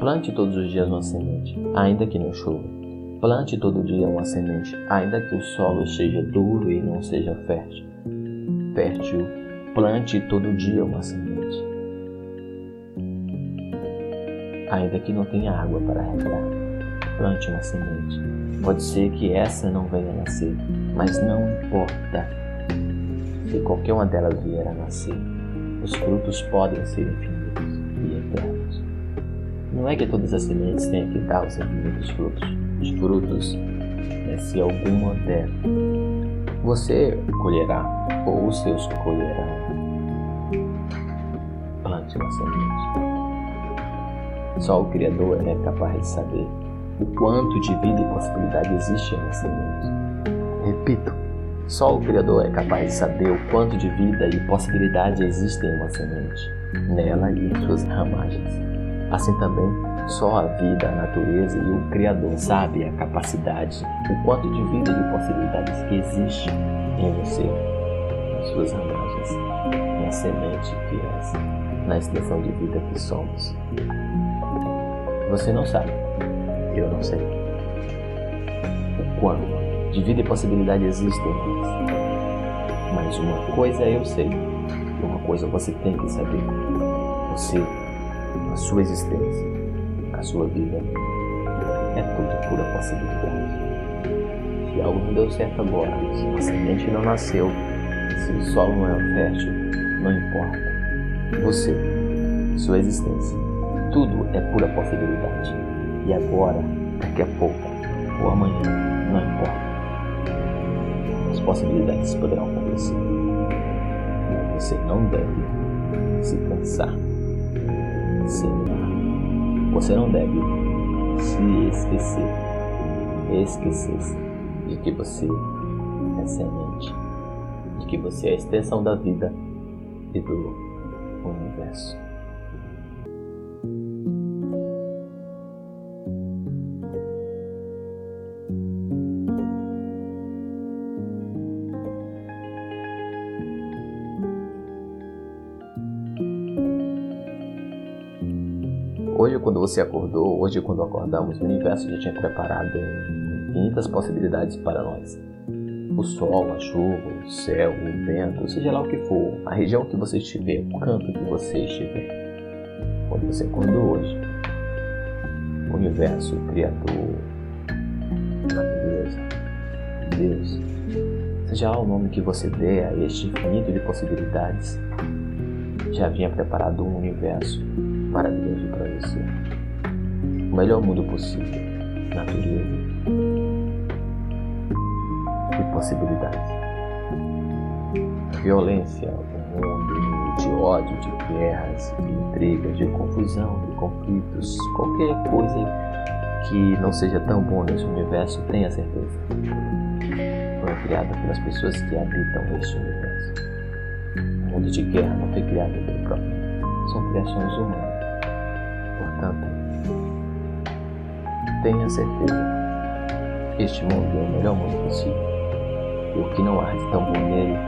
Plante todos os dias uma semente, ainda que não chova. Plante todo dia uma semente, ainda que o solo seja duro e não seja fértil. Fértil, plante todo dia uma semente, ainda que não tenha água para regar. Plante uma semente. Pode ser que essa não venha a nascer, mas não importa. Se qualquer uma delas vier a nascer, os frutos podem ser infinitos. Não é que todas as sementes tenham que dar os infinitos frutos. Os frutos, é se alguma der, você colherá, ou os seus colherão. Plante uma semente. Só o Criador é capaz de saber o quanto de vida e possibilidade existe na semente. Repito, só o Criador é capaz de saber o quanto de vida e possibilidade existe em uma semente, nela e em suas ramagens. Assim também, só a vida, a natureza e o Criador sabe a capacidade, o quanto de vida e possibilidades que existe em você, em suas ramagens, na semente que és, na extensão de vida que somos. Você não sabe, eu não sei. O quanto de vida e possibilidade existem em nós. Mas uma coisa eu sei, uma coisa você tem que saber. Você, a sua existência, a sua vida, é tudo pura possibilidade. Se algo não deu certo agora, se uma semente não nasceu, se o solo não é fértil, não importa. Você, sua existência, tudo é pura possibilidade. E agora, daqui a pouco, ou amanhã, não importa as possibilidades poderão acontecer. Mas você não deve se cansar, Você não deve se esquecer, esquecer-se de que você é semente, de que você é a extensão da vida e do universo. Hoje, quando você acordou, hoje, quando acordamos, o universo já tinha preparado infinitas possibilidades para nós. O sol, a chuva, o céu, o vento, seja lá o que for, a região que você estiver, o canto que você estiver. Quando você acordou hoje, o universo, o Criador, a natureza, Deus, seja lá o nome que você dê a este infinito de possibilidades, já havia preparado um universo maravilhoso para você. O melhor mundo possível, natureza e possibilidades. Violência, um mundo de ódio, de guerras, de intrigas, de confusão, de conflitos, qualquer coisa que não seja tão bom nesse universo, tenha certeza. Foi criada pelas pessoas que habitam este universo. O mundo de guerra não foi criado pelo próprio. São criações humanas. Portanto, tenha certeza, este mundo é o melhor mundo possível. E o que não há de tão bom nele,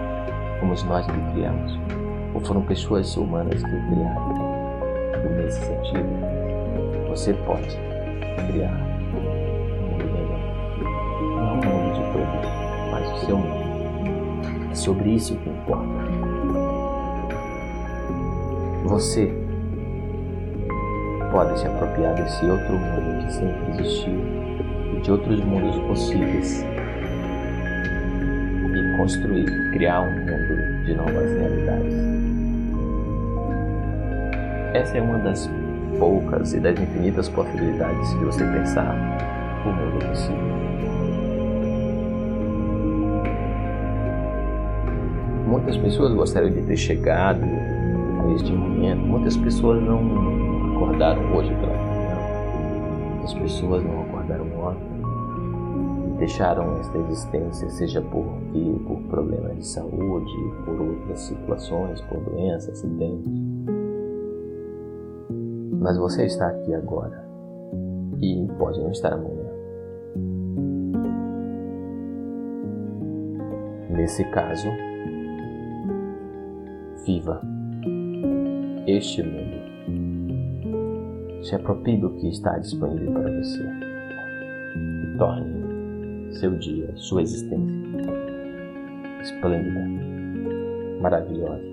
fomos nós que criamos, ou foram pessoas humanas que o criaram. E nesse sentido, você pode criar um mundo melhor. Não o mundo de todos, mas o seu mundo. É sobre isso que importa. Você pode se apropriar desse outro mundo que sempre existiu e de outros mundos possíveis e construir, criar um mundo de novas realidades. Essa é uma das poucas e das infinitas possibilidades de você pensar o mundo possível. Muitas pessoas gostariam de ter chegado a este momento, muitas pessoas não acordaram hoje pela manhã, as pessoas não acordaram ontem, deixaram esta existência, seja por, por problemas de saúde, por outras situações, por doenças, acidentes. Mas você está aqui agora e pode não estar amanhã. Nesse caso, viva este mundo Se aproprie do que está disponível para você e torne seu dia, sua existência esplêndida, maravilhosa.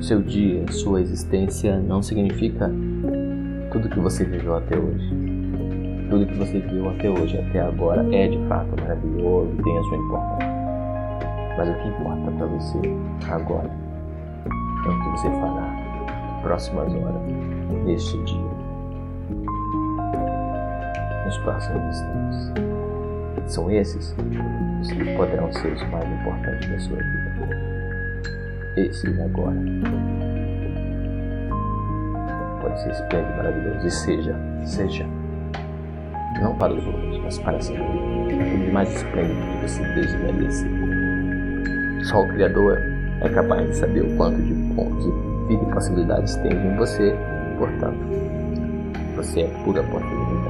Seu dia, sua existência não significa tudo que você viveu até hoje. Tudo que você viu até hoje, até agora, é de fato maravilhoso, tem a sua importância. Mas o que importa para você agora é o que você fará nas próximas horas, neste dia, nos próximos instantes. São esses os que poderão ser os mais importantes da sua vida esse agora. Pode ser esplêndido, maravilhoso. E seja, seja. Não para os outros, mas para si. Tudo de mais esplêndido que você desejaria ser. Só o Criador é capaz de saber o quanto de, de vida e possibilidades tem em você. Portanto, você é pura possibilidade.